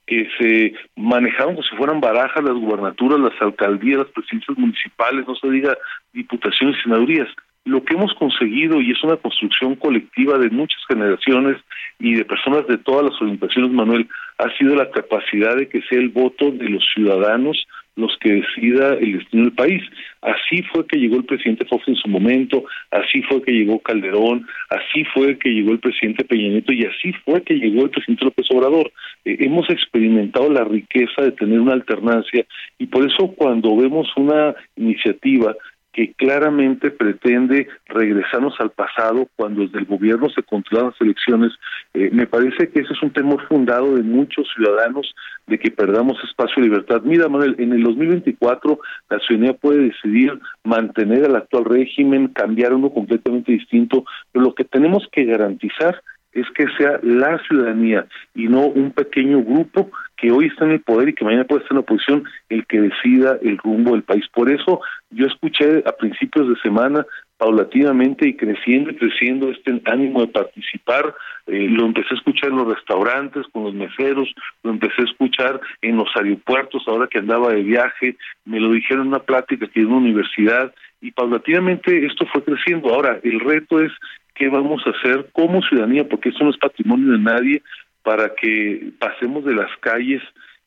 que se manejaban como si fueran barajas las gubernaturas, las alcaldías, las presidencias municipales, no se diga diputaciones y senadurías. Lo que hemos conseguido, y es una construcción colectiva de muchas generaciones y de personas de todas las orientaciones, Manuel, ha sido la capacidad de que sea el voto de los ciudadanos los que decida el destino del país. Así fue que llegó el presidente Fox en su momento, así fue que llegó Calderón, así fue que llegó el presidente Peña Nieto y así fue que llegó el presidente López Obrador. Eh, hemos experimentado la riqueza de tener una alternancia y por eso cuando vemos una iniciativa que claramente pretende regresarnos al pasado cuando desde el gobierno se controlan las elecciones. Eh, me parece que ese es un temor fundado de muchos ciudadanos de que perdamos espacio y libertad. Mira, Manuel, en el 2024 la ciudadanía puede decidir mantener el actual régimen, cambiar uno completamente distinto, pero lo que tenemos que garantizar es que sea la ciudadanía y no un pequeño grupo que hoy está en el poder y que mañana puede estar en la oposición el que decida el rumbo del país. Por eso yo escuché a principios de semana paulatinamente y creciendo y creciendo este ánimo de participar. Eh, lo empecé a escuchar en los restaurantes, con los meseros, lo empecé a escuchar en los aeropuertos ahora que andaba de viaje, me lo dijeron en una plática que en una universidad y paulatinamente esto fue creciendo. Ahora, el reto es qué vamos a hacer como ciudadanía, porque esto no es patrimonio de nadie, para que pasemos de las calles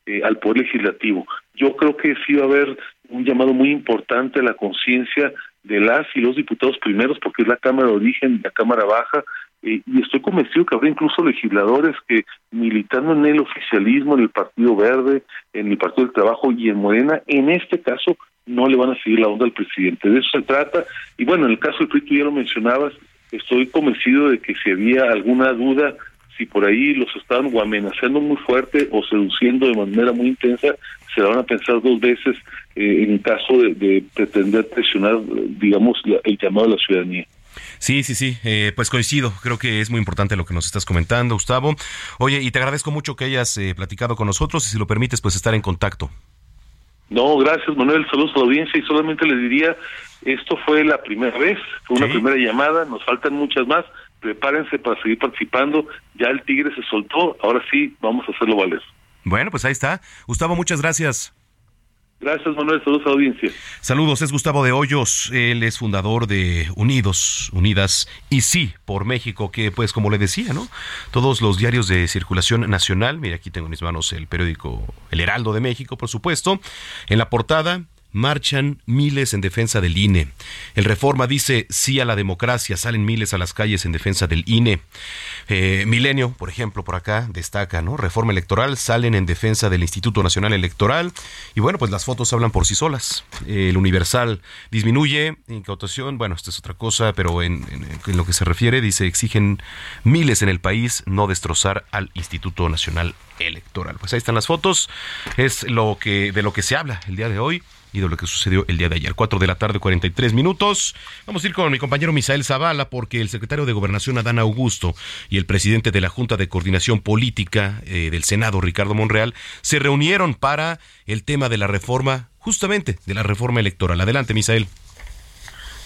eh, al poder legislativo. Yo creo que sí va a haber un llamado muy importante a la conciencia de las y los diputados primeros, porque es la Cámara de Origen, la Cámara Baja, eh, y estoy convencido que habrá incluso legisladores que militando en el oficialismo, en el Partido Verde, en el Partido del Trabajo y en Morena, en este caso no le van a seguir la onda al presidente. De eso se trata. Y bueno, en el caso del PRI, tú ya lo mencionabas, estoy convencido de que si había alguna duda, si por ahí los estaban o amenazando muy fuerte o seduciendo de manera muy intensa, se la van a pensar dos veces eh, en caso de, pretender presionar, digamos, el llamado de la ciudadanía. Sí, sí, sí, eh, pues coincido, creo que es muy importante lo que nos estás comentando, Gustavo. Oye, y te agradezco mucho que hayas eh, platicado con nosotros y si lo permites, pues estar en contacto. No, gracias Manuel, saludos a la audiencia y solamente les diría, esto fue la primera vez, fue una primera llamada, nos faltan muchas más, prepárense para seguir participando, ya el Tigre se soltó, ahora sí vamos a hacerlo valer. Bueno, pues ahí está. Gustavo, muchas gracias. Gracias, Manuel. Saludos a audiencia. Saludos, es Gustavo de Hoyos. Él es fundador de Unidos, Unidas y Sí por México, que pues como le decía, ¿no? Todos los diarios de circulación nacional, mira, aquí tengo en mis manos el periódico El Heraldo de México, por supuesto. En la portada, marchan miles en defensa del INE. El Reforma dice sí a la democracia, salen miles a las calles en defensa del INE. Eh, Milenio, por ejemplo, por acá destaca, ¿no? Reforma electoral, salen en defensa del Instituto Nacional Electoral. Y bueno, pues las fotos hablan por sí solas. el Universal disminuye, incautación, bueno, esto es otra cosa, pero en, en, lo que se refiere, dice, exigen miles en el país no destrozar al Instituto Nacional Electoral. Pues ahí están las fotos, es lo que, de lo que se habla el día de hoy lo que sucedió el día de ayer. 4 de la tarde, 43 minutos. Vamos a ir con mi compañero Misael Zavala porque el secretario de Gobernación Adán Augusto y el presidente de la Junta de Coordinación Política eh, del Senado, Ricardo Monreal, se reunieron para el tema de la reforma, justamente de la reforma electoral. Adelante, Misael.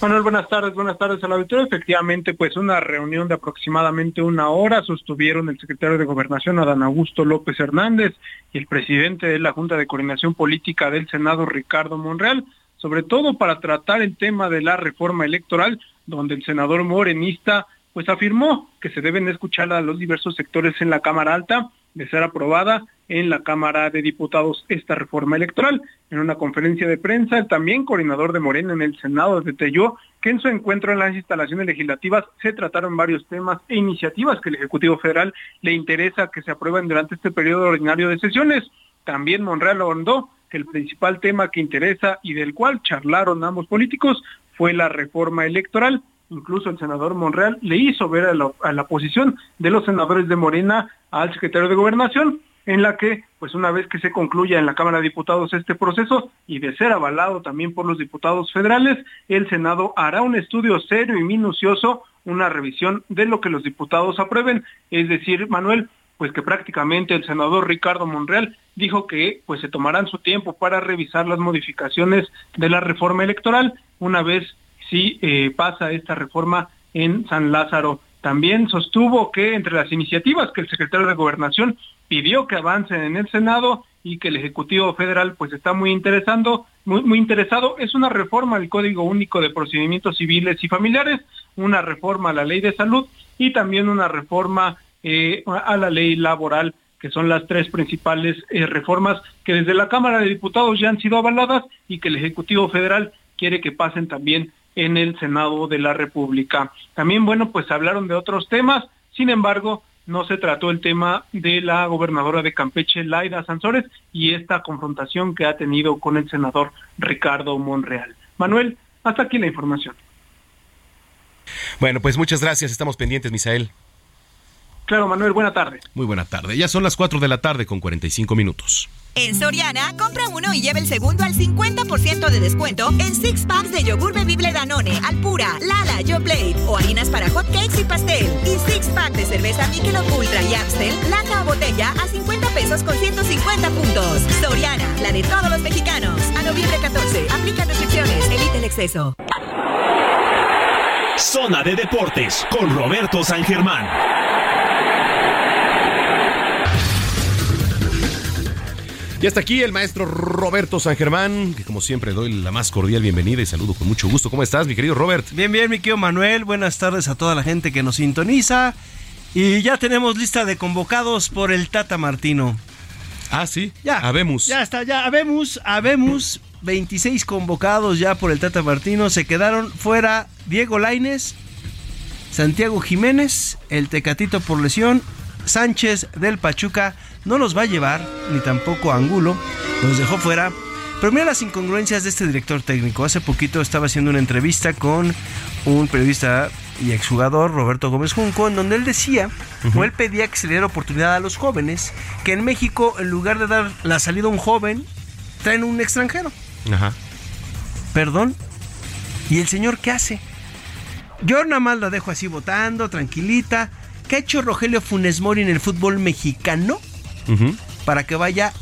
Manuel, buenas tardes, buenas tardes al auditorio. Efectivamente, pues una reunión de aproximadamente una hora sostuvieron el secretario de Gobernación, Adán Augusto López Hernández, y el presidente de la Junta de Coordinación Política del Senado, Ricardo Monreal, sobre todo para tratar el tema de la reforma electoral, donde el senador morenista pues afirmó que se deben escuchar a los diversos sectores en la Cámara Alta de ser aprobada en la Cámara de Diputados esta reforma electoral. En una conferencia de prensa, también coordinador de Morena en el Senado detalló que en su encuentro en las instalaciones legislativas se trataron varios temas e iniciativas que el Ejecutivo Federal le interesa que se aprueben durante este periodo ordinario de sesiones. También Monreal ahondó que el principal tema que interesa y del cual charlaron ambos políticos fue la reforma electoral. Incluso el senador Monreal le hizo ver a la, la posición de los senadores de Morena al secretario de Gobernación en la que, pues una vez que se concluya en la Cámara de Diputados este proceso y de ser avalado también por los diputados federales, el Senado hará un estudio serio y minucioso, una revisión de lo que los diputados aprueben. Es decir, Manuel, pues que prácticamente el senador Ricardo Monreal dijo que pues se tomarán su tiempo para revisar las modificaciones de la reforma electoral una vez si eh, pasa esta reforma en San Lázaro. También sostuvo que entre las iniciativas que el secretario de Gobernación pidió que avancen en el Senado y que el Ejecutivo Federal pues está muy interesando, muy, interesado, es una reforma al Código Único de Procedimientos Civiles y Familiares, una reforma a la Ley de Salud y también una reforma eh, a la Ley Laboral, que son las tres principales eh, reformas que desde la Cámara de Diputados ya han sido avaladas y que el Ejecutivo Federal quiere que pasen también en el Senado de la República. También, bueno, pues hablaron de otros temas, sin embargo, no se trató el tema de la gobernadora de Campeche, Laida Sansores, y esta confrontación que ha tenido con el senador Ricardo Monreal. Manuel, hasta aquí la información. Bueno, pues muchas gracias, estamos pendientes, Misael. Claro, Manuel, buena tarde. Muy buena tarde. Ya son las 4 de la tarde con 45 minutos. En Soriana, compra uno y lleva el segundo al 50% de descuento en six packs de yogur bebible Danone, Alpura, Lala, Yoplait o harinas para hot cakes y pastel. Y six pack de cerveza Michelob Ultra y Amstel, lata o botella a 50 pesos con 150 puntos. Soriana, la de todos los mexicanos. A noviembre 14, aplica restricciones, evite el exceso. Zona de Deportes con Roberto San Germán. Y hasta aquí el maestro Roberto San Germán, que como siempre doy la más cordial bienvenida y saludo con mucho gusto. ¿Cómo estás, mi querido Robert? Bien, bien, mi querido Manuel. Buenas tardes a toda la gente que nos sintoniza. Y ya tenemos lista de convocados por el Tata Martino. Ah, sí. Ya. Habemos. Ya está, ya. Habemos, habemos 26 convocados ya por el Tata Martino. Se quedaron fuera Diego Laines, Santiago Jiménez, el Tecatito por lesión, Sánchez del Pachuca no los va a llevar, ni tampoco Angulo, los dejó fuera. Pero mira las incongruencias de este director técnico. Hace poquito estaba haciendo una entrevista con un periodista y exjugador, Roberto Gómez Junco, en donde él decía, o él pedía que se le diera oportunidad a los jóvenes, que en México, en lugar de dar la salida a un joven, traen un extranjero. Ajá. Perdón. ¿Y el señor qué hace? Yo nada más la dejo así votando, tranquilita. ¿Qué ha hecho Rogelio Funes Mori en el fútbol mexicano? Para que vaya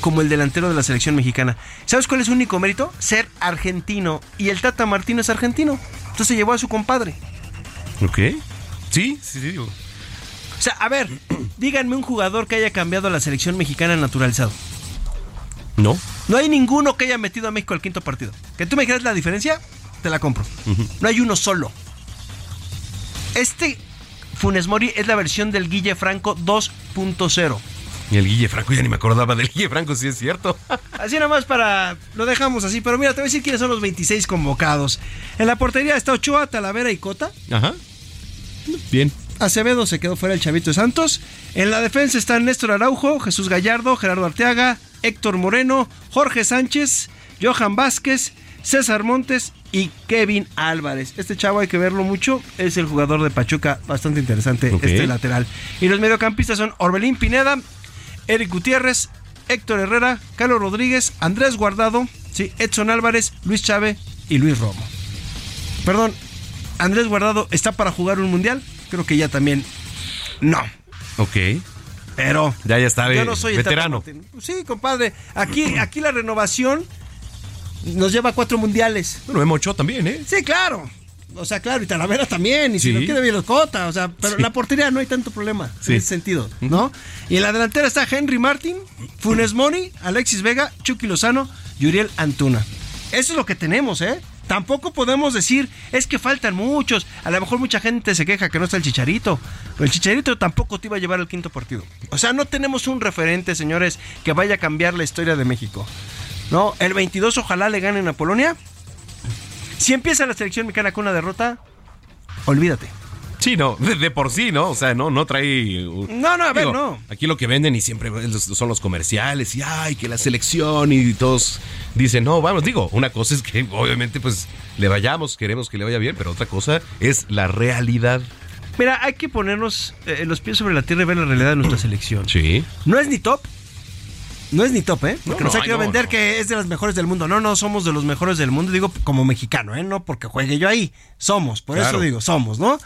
como el delantero de la selección mexicana. ¿Sabes cuál es su único mérito? Ser argentino. Y el Tata Martino es argentino. Entonces se llevó a su compadre. Ok. Sí, sí, sí. O sea, a ver, *clears throat* díganme un jugador que haya cambiado a la selección mexicana naturalizado. No. No hay ninguno que haya metido a México al quinto partido. Que tú me dijeras la diferencia, te la compro. No hay uno solo. Este Funes Mori es la versión del Guille Franco 2.0. Y el Guille Franco, ya ni me acordaba del Guille Franco, si es cierto. *laughs* Así nomás para. Lo dejamos así, pero mira, te voy a decir quiénes son los 26 convocados. En la portería está Ochoa, Talavera y Cota. Ajá. Bien. Acevedo se quedó fuera el Chavito de Santos. En la defensa están Néstor Araujo, Jesús Gallardo, Gerardo Arteaga, Héctor Moreno, Jorge Sánchez, Johan Vázquez, César Montes y Kevin Álvarez. Este chavo hay que verlo mucho, es el jugador de Pachuca, bastante interesante este lateral. Y los mediocampistas son Orbelín Pineda, Eric Gutiérrez, Héctor Herrera, Carlos Rodríguez, Andrés Guardado, Sí, Edson Álvarez, Luis Chávez y Luis Romo. Perdón, Andrés Guardado está para jugar un mundial. Creo que ya también no. Ok. Pero ya ya está yo no soy veterano. Sí, compadre. Aquí, aquí la renovación nos lleva a cuatro mundiales. Bueno, Memo Ochoa también, ¿eh? Sí, claro. O sea, claro, y Talavera también, y si no quiere bien los Cota, o sea, pero la portería no hay tanto problema en ese sentido, ¿no? Y en la delantera está Henry Martin, Funes Moni, Alexis Vega, Chucky Lozano y Uriel Antuna. Eso es lo que tenemos, ¿eh? Tampoco podemos decir, es que faltan muchos. A lo mejor mucha gente se queja que no está el Chicharito. Pero el Chicharito tampoco te iba a llevar al quinto partido. O sea, no tenemos un referente, señores, que vaya a cambiar la historia de México. No, el 22 ojalá le ganen a Polonia. Si empieza la selección mexicana con una derrota, olvídate. Sí, no, de, por sí, ¿no? O sea, no, no trae. No, no, a ver, no. Aquí lo que venden y siempre son los comerciales y ay, que la selección y todos dicen, no, vamos, digo, una cosa es que obviamente pues le vayamos, queremos que le vaya bien, pero otra cosa es la realidad. Mira, hay que ponernos eh, los pies sobre la tierra y ver la realidad de nuestra selección. Sí. No es ni top, no es ni top, ¿eh? Porque no, nos ha querido vender que es de las mejores del mundo. No, no somos de los mejores del mundo, digo como mexicano, ¿eh? No porque juegue yo ahí. Somos, por eso digo, somos, ¿no?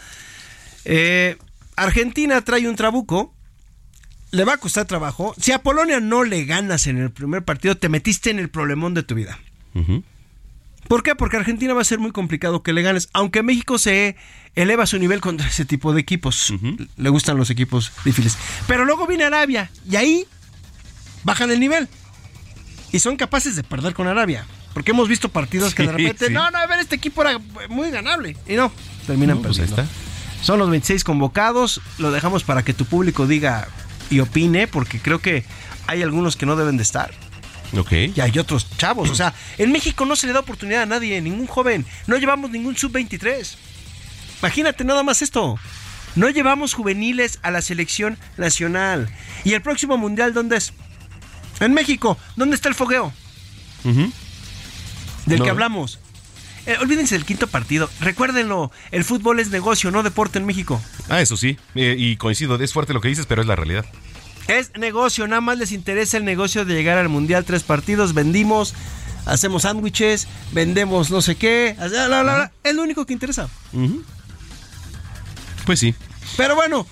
Eh, Argentina trae un trabuco. Le va a costar trabajo. Si a Polonia no le ganas en el primer partido, te metiste en el problemón de tu vida. ¿Por qué? Porque Argentina va a ser muy complicado que le ganes. Aunque México se eleva su nivel contra ese tipo de equipos. Le gustan los equipos difíciles. Pero luego viene Arabia. Y ahí bajan el nivel. Y son capaces de perder con Arabia. Porque hemos visto partidos que de repente, no, no, a ver, este equipo era muy ganable. Y no, terminan pues perdiendo. Son los 26 convocados. Lo dejamos para que tu público diga y opine, porque creo que hay algunos que no deben de estar. Ok. Y hay otros chavos. O sea, en México no se le da oportunidad a nadie, ningún joven. No llevamos ningún sub-23. Imagínate nada más esto. No llevamos juveniles a la selección nacional. ¿Y el próximo mundial dónde es? En México, ¿dónde está el fogueo? Del que hablamos. Eh, olvídense del quinto partido. Recuérdenlo, el fútbol es negocio, no deporte en México. Ah, eso sí. Eh, y coincido, es fuerte lo que dices, pero es la realidad. Es negocio, nada más les interesa el negocio de llegar al Mundial. Tres partidos, vendimos, hacemos sándwiches, vendemos no sé qué. Es lo único que interesa. Pues sí. Pero bueno,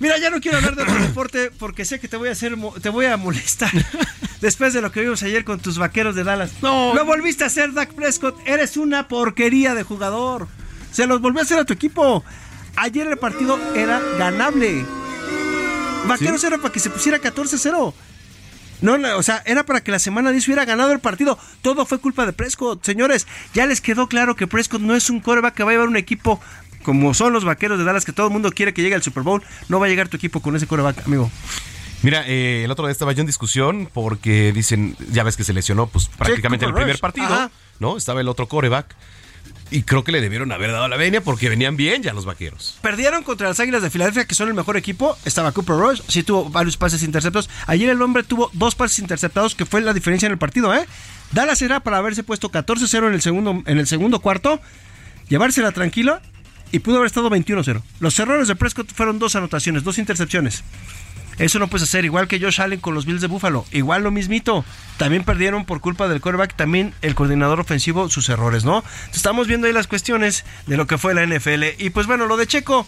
Mira, ya no quiero hablar de otro deporte porque sé que te voy a hacer, te voy a molestar. *laughs* Después de lo que vimos ayer con tus vaqueros de Dallas. No. Lo volviste a hacer, Dak Prescott. Eres una porquería de jugador. Se los volvió a hacer a tu equipo. Ayer el partido era ganable. Vaqueros era para que se pusiera 14-0. No, o sea, era para que la semana 10 hubiera ganado el partido. Todo fue culpa de Prescott. Señores, ya les quedó claro que Prescott no es un coreback que va a llevar un equipo como son los vaqueros de Dallas, que todo el mundo quiere que llegue al Super Bowl, no va a llegar tu equipo con ese coreback, amigo. Mira, eh, el otro día estaba yo en discusión porque dicen, ya ves que se lesionó pues prácticamente en el primer partido, ¿no? Estaba el otro coreback. Y creo que le debieron haber dado la venia porque venían bien ya los vaqueros. Perdieron contra las Águilas de Filadelfia, que son el mejor equipo. Estaba Cooper Rush, sí tuvo varios pases interceptados. Ayer el hombre tuvo dos pases interceptados, que fue la diferencia en el partido, ¿eh? Dallas era para haberse puesto 14-0 en el segundo en el segundo cuarto, llevársela tranquilo y pudo haber estado 21-0. Los errores de Prescott fueron dos anotaciones, dos intercepciones. Eso no puedes hacer, igual que Josh Allen con los Bills de Buffalo. Igual lo mismito. También perdieron por culpa del quarterback, también el coordinador ofensivo, sus errores, ¿no? Estamos viendo ahí las cuestiones de lo que fue la NFL. Y pues bueno, lo de Checo.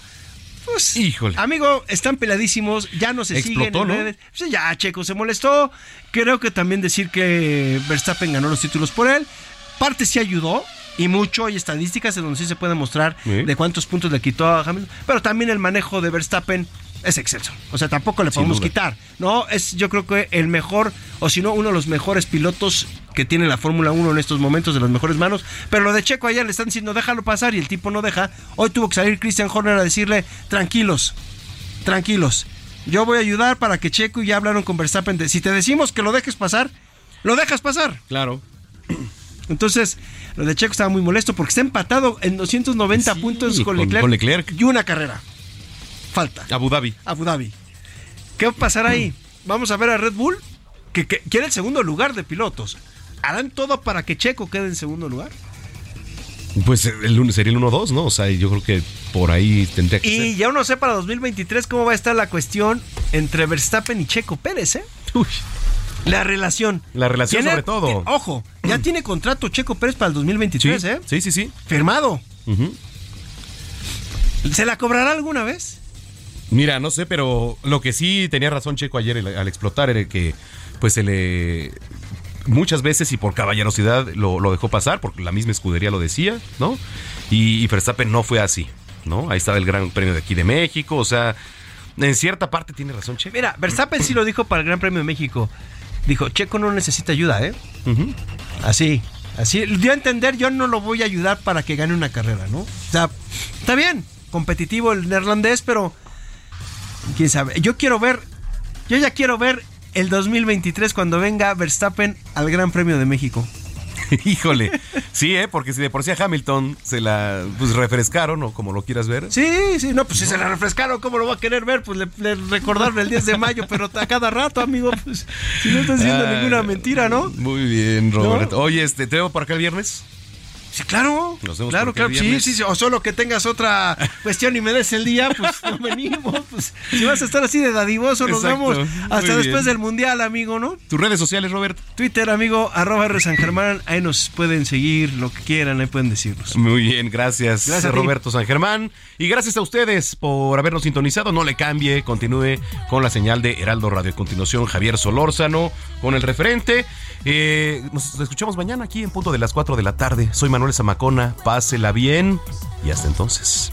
Pues, Híjole. Amigo, están peladísimos, ya no se Explotó, siguen ¿no? ya Checo se molestó. Creo que también decir que Verstappen ganó los títulos por él. Parte sí ayudó, y mucho. Hay estadísticas en donde sí se puede mostrar de cuántos puntos le quitó a Hamilton. Pero también el manejo de Verstappen es excelso. O sea, tampoco le podemos quitar. No, es yo creo que el mejor, o si no, uno de los mejores pilotos que tiene la Fórmula 1 en estos momentos, de las mejores manos. Pero lo de Checo ayer le están diciendo, déjalo pasar y el tipo no deja. Hoy tuvo que salir Christian Horner a decirle, tranquilos, tranquilos. Yo voy a ayudar para que Checo y ya hablaron con Verstappen. si te decimos que lo dejes pasar, lo dejas pasar. Claro. Entonces, lo de Checo estaba muy molesto porque está empatado en 290 puntos con, Leclerc y una carrera. Falta. Abu Dhabi. Abu Dhabi. ¿Qué va a pasar ahí? Vamos a ver a Red Bull, que, quiere el segundo lugar de pilotos. ¿Harán todo para que Checo quede en segundo lugar? Pues el, sería el 1-2, ¿no? O sea, yo creo que por ahí tendría que y ya uno sé para 2023 cómo va a estar la cuestión entre Verstappen y Checo Pérez, ¿eh? Uy. La relación. La relación sobre todo. ojo, ya tiene contrato Checo Pérez para el 2023, ¿eh? Sí, sí, sí. Firmado. ¿Se la cobrará alguna vez? Mira, no sé, pero lo que sí tenía razón Checo ayer al explotar era que pues se le muchas veces y por caballerosidad lo, dejó pasar, porque la misma escudería lo decía, ¿no? Y, y, Verstappen no fue así, ¿no? Ahí estaba el Gran Premio de aquí de México, o sea, en cierta parte tiene razón Checo. Mira, Verstappen sí lo dijo para el Gran Premio de México. Dijo, Checo no necesita ayuda, ¿eh? Así, así. Dio a entender, yo no lo voy a ayudar para que gane una carrera, ¿no? O sea, está bien, competitivo el neerlandés, pero quién sabe. Yo quiero ver, yo ya quiero ver el 2023 cuando venga Verstappen al Gran Premio de México. *laughs* Híjole, sí, ¿eh? porque si de por sí a Hamilton se la pues, refrescaron, o como lo quieras ver. Sí, sí, no, pues si se la refrescaron, ¿cómo lo va a querer ver? Pues le, recordaron el 10 de mayo, pero a cada rato, amigo, pues si no estás diciendo ah, ninguna mentira, ¿no? Muy bien, Roberto. Oye, este, ¿te veo por acá el viernes? Sí, claro. claro, claro. Sí, sí, sí, O solo que tengas otra cuestión y me des el día, pues no *laughs* venimos. Pues, si vas a estar así de dadivoso, nos vemos hasta después del Mundial, amigo, ¿no? Tus redes sociales, Robert. Twitter, amigo, arroba R San Germán. Ahí nos pueden seguir, lo que quieran, ahí pueden decirnos. Muy bien, gracias. Gracias, Roberto San Germán. Y gracias a ustedes por habernos sintonizado. No le cambie, continúe con la señal de Heraldo Radio. A continuación, Javier Solórzano con el referente. Eh, nos escuchamos mañana aquí en punto de las 4 de la tarde. Soy Manuel Zamacona. Pásela bien y hasta entonces.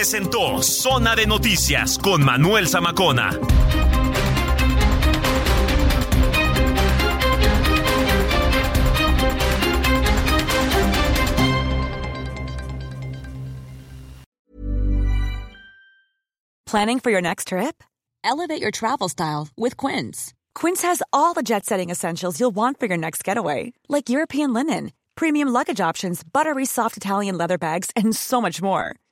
Presentó Zona de Noticias con Manuel Zamacona. Planning for your next trip? Elevate your travel style with Quince. Quince has all the jet setting essentials you'll want for your next getaway, like European linen, premium luggage options, buttery soft Italian leather bags, and so much more